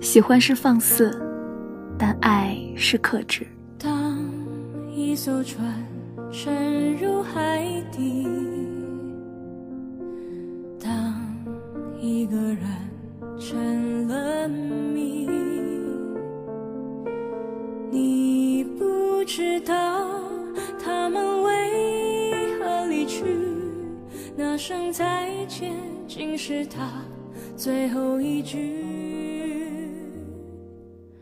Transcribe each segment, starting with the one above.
喜欢是放肆，但爱是克制。当一艘船沉入海底，当一个人成了谜，你不知道他们为何离去，那声再见竟是他最后一句。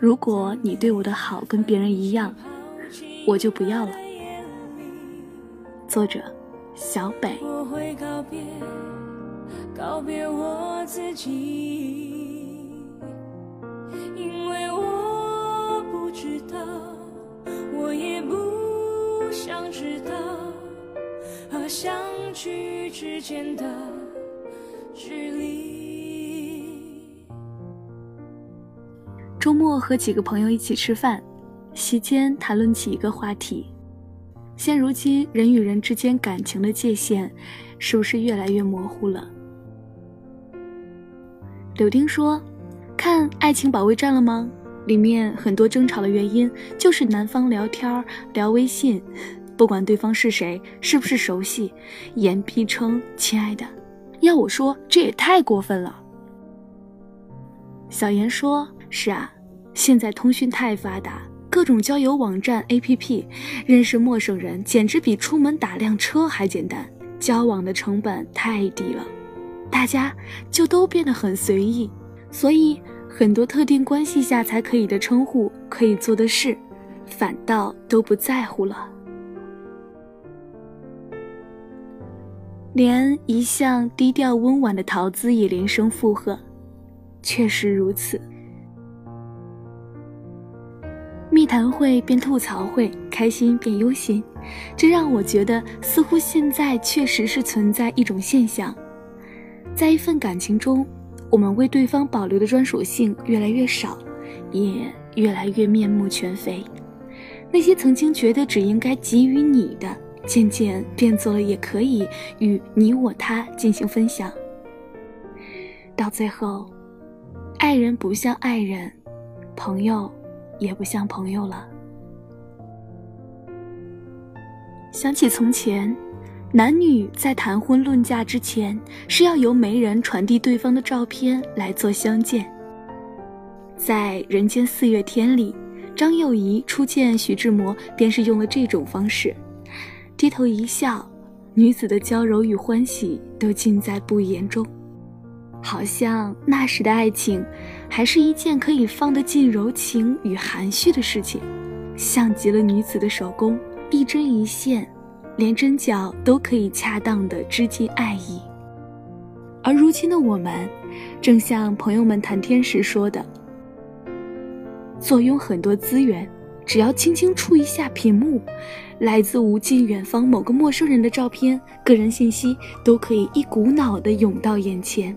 如果你对我的好跟别人一样，我就不要了。作者：小北。我会告别，告别我自己，因为我不知道，我也不想知道，和相聚之间的距离。和几个朋友一起吃饭，席间谈论起一个话题：现如今人与人之间感情的界限，是不是越来越模糊了？柳丁说：“看《爱情保卫战》了吗？里面很多争吵的原因就是男方聊天聊微信，不管对方是谁，是不是熟悉，言必称亲爱的。要我说，这也太过分了。”小严说：“是啊。”现在通讯太发达，各种交友网站、APP，认识陌生人简直比出门打辆车还简单，交往的成本太低了，大家就都变得很随意，所以很多特定关系下才可以的称呼、可以做的事，反倒都不在乎了。连一向低调温婉的桃子也连声附和，确实如此。密谈会变吐槽会，开心变忧心，这让我觉得似乎现在确实是存在一种现象，在一份感情中，我们为对方保留的专属性越来越少，也越来越面目全非。那些曾经觉得只应该给予你的，渐渐变作了也可以与你我他进行分享。到最后，爱人不像爱人，朋友。也不像朋友了。想起从前，男女在谈婚论嫁之前，是要由媒人传递对方的照片来做相见。在《人间四月天》里，张幼仪初见徐志摩，便是用了这种方式，低头一笑，女子的娇柔与欢喜都尽在不言中。好像那时的爱情，还是一件可以放得进柔情与含蓄的事情，像极了女子的手工，一针一线，连针脚都可以恰当的织进爱意。而如今的我们，正像朋友们谈天时说的：“坐拥很多资源，只要轻轻触一下屏幕，来自无尽远方某个陌生人的照片、个人信息，都可以一股脑的涌到眼前。”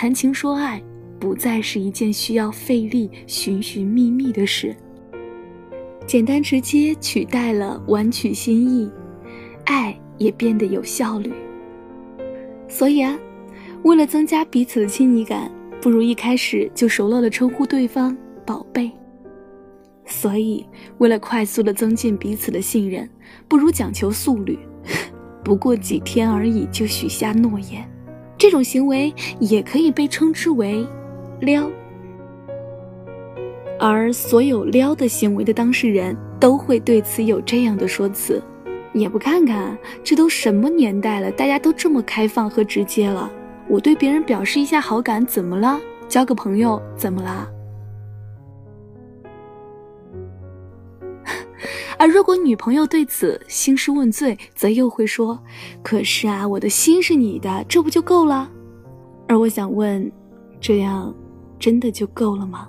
谈情说爱，不再是一件需要费力寻寻觅觅的事。简单直接取代了婉曲心意，爱也变得有效率。所以啊，为了增加彼此的亲昵感，不如一开始就熟络的称呼对方“宝贝”。所以，为了快速的增进彼此的信任，不如讲求速率，不过几天而已就许下诺言。这种行为也可以被称之为撩，而所有撩的行为的当事人都会对此有这样的说辞：也不看看这都什么年代了，大家都这么开放和直接了。我对别人表示一下好感怎么了？交个朋友怎么了？而如果女朋友对此兴师问罪，则又会说：“可是啊，我的心是你的，这不就够了？”而我想问，这样真的就够了吗？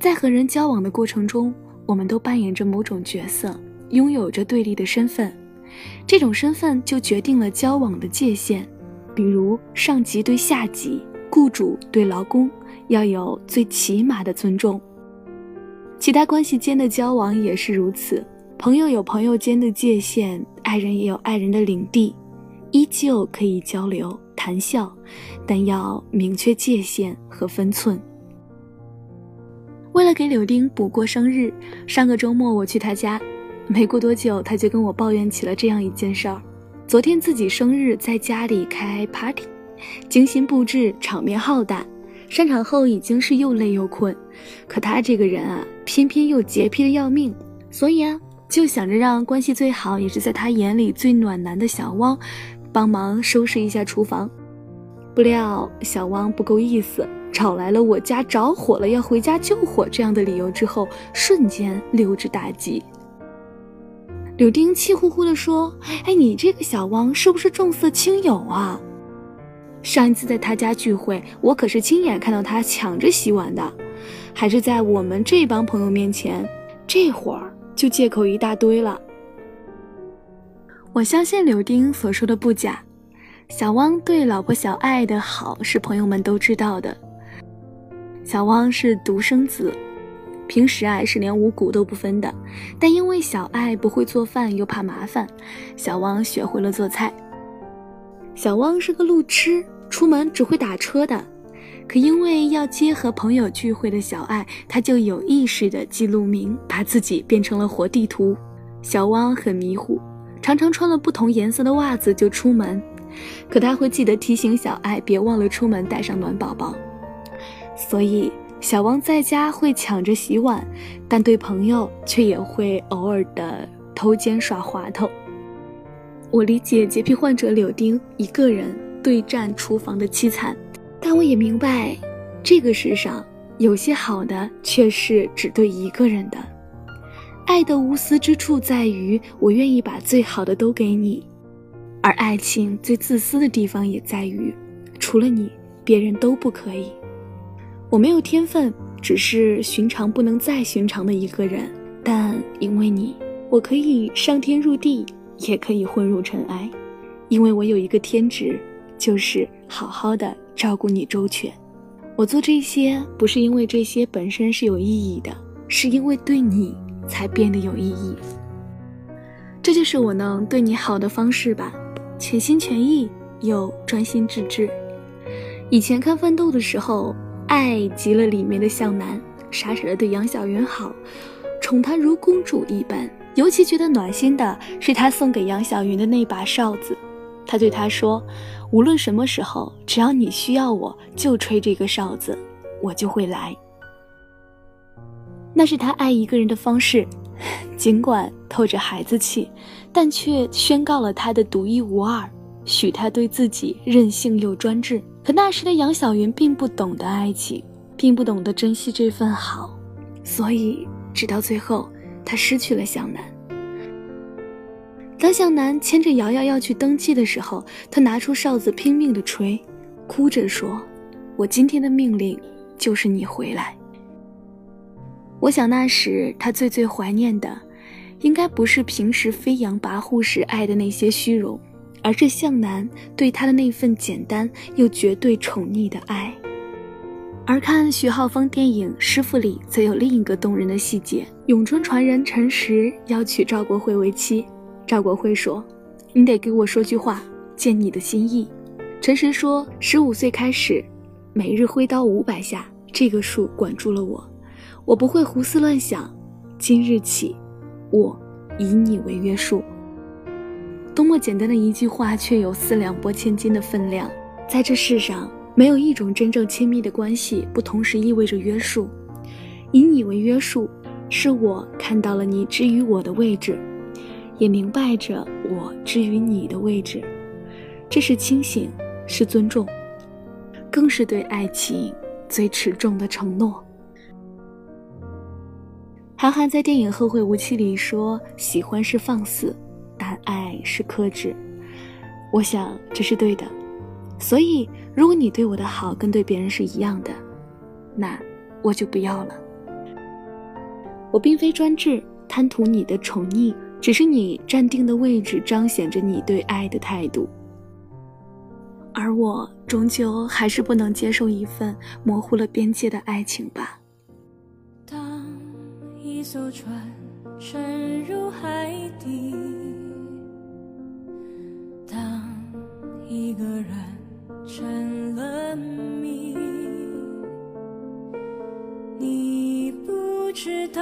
在和人交往的过程中，我们都扮演着某种角色，拥有着对立的身份，这种身份就决定了交往的界限。比如，上级对下级，雇主对劳工，要有最起码的尊重。其他关系间的交往也是如此，朋友有朋友间的界限，爱人也有爱人的领地，依旧可以交流谈笑，但要明确界限和分寸。为了给柳丁补过生日，上个周末我去他家，没过多久他就跟我抱怨起了这样一件事儿：昨天自己生日在家里开 party，精心布置，场面浩大。散场后已经是又累又困，可他这个人啊，偏偏又洁癖的要命，所以啊，就想着让关系最好也是在他眼里最暖男的小汪，帮忙收拾一下厨房。不料小汪不够意思，找来了我家着火了要回家救火这样的理由之后，瞬间溜之大吉。柳丁气呼呼地说：“哎，你这个小汪是不是重色轻友啊？”上一次在他家聚会，我可是亲眼看到他抢着洗碗的，还是在我们这帮朋友面前。这会儿就借口一大堆了。我相信柳丁所说的不假，小汪对老婆小爱的好是朋友们都知道的。小汪是独生子，平时啊是连五谷都不分的，但因为小爱不会做饭又怕麻烦，小汪学会了做菜。小汪是个路痴，出门只会打车的。可因为要接和朋友聚会的小爱，他就有意识的记录名，把自己变成了活地图。小汪很迷糊，常常穿了不同颜色的袜子就出门。可他会记得提醒小爱别忘了出门带上暖宝宝。所以小汪在家会抢着洗碗，但对朋友却也会偶尔的偷奸耍滑头。我理解洁癖患者柳丁一个人对战厨房的凄惨，但我也明白，这个世上有些好的却是只对一个人的。爱的无私之处在于，我愿意把最好的都给你；而爱情最自私的地方也在于，除了你，别人都不可以。我没有天分，只是寻常不能再寻常的一个人，但因为你，我可以上天入地。也可以混入尘埃，因为我有一个天职，就是好好的照顾你周全。我做这些不是因为这些本身是有意义的，是因为对你才变得有意义。这就是我能对你好的方式吧，全心全意又专心致志。以前看奋斗的时候，爱极了里面的向南，傻傻的对杨晓云好，宠她如公主一般。尤其觉得暖心的是他送给杨晓云的那把哨子，他对她说：“无论什么时候，只要你需要我，就吹这个哨子，我就会来。”那是他爱一个人的方式，尽管透着孩子气，但却宣告了他的独一无二，许他对自己任性又专制。可那时的杨晓云并不懂得爱情，并不懂得珍惜这份好，所以直到最后。他失去了向南。当向南牵着瑶瑶要去登记的时候，他拿出哨子拼命的吹，哭着说：“我今天的命令就是你回来。”我想那时他最最怀念的，应该不是平时飞扬跋扈时爱的那些虚荣，而是向南对他的那份简单又绝对宠溺的爱。而看徐浩峰电影《师傅》里，则有另一个动人的细节：咏春传人陈实要娶赵国辉为妻，赵国辉说：“你得给我说句话，见你的心意。”陈实说：“十五岁开始，每日挥刀五百下，这个数管住了我，我不会胡思乱想。今日起，我以你为约束。”多么简单的一句话，却有四两拨千斤的分量，在这世上。没有一种真正亲密的关系不同时意味着约束。以你为约束，是我看到了你之于我的位置，也明白着我之于你的位置。这是清醒，是尊重，更是对爱情最持重的承诺。韩寒在电影《后会无期》里说：“喜欢是放肆，但爱是克制。”我想这是对的。所以，如果你对我的好跟对别人是一样的，那我就不要了。我并非专制，贪图你的宠溺，只是你站定的位置彰显着你对爱的态度。而我终究还是不能接受一份模糊了边界的爱情吧。当一艘船沉入海底，当一个人成了谜，你不知道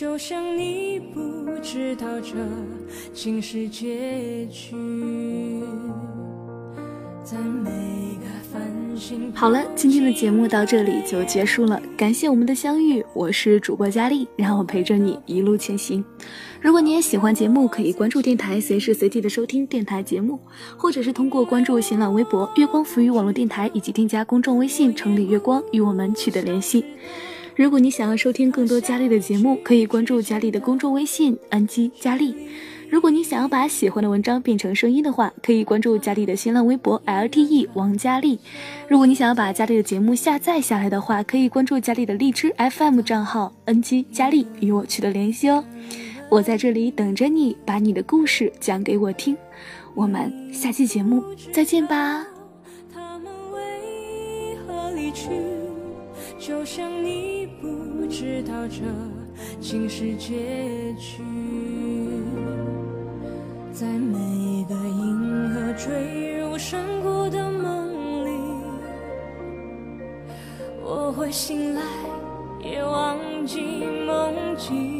就像你不知道这。竟是结局。好了，今天的节目到这里就结束了，感谢我们的相遇，我是主播佳丽，让我陪着你一路前行。如果你也喜欢节目，可以关注电台，随时随地的收听电台节目，或者是通过关注新浪微博“月光浮语网络电台”以及添加公众微信“城里月光”与我们取得联系。如果你想要收听更多佳丽的节目，可以关注佳丽的公众微信“安吉佳丽”。如果你想要把喜欢的文章变成声音的话，可以关注佳丽的新浪微博 LTE 王佳丽。如果你想要把佳丽的节目下载下来的话，可以关注佳丽的荔枝 FM 账号 NG 佳丽与我取得联系哦。我在这里等着你，把你的故事讲给我听。我们下期节目再见吧。他们为何离去？就像你不知道这竟是结局。在每一个银河坠入山谷的梦里，我会醒来，也忘记梦境，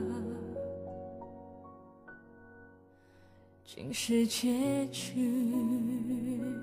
竟是结局。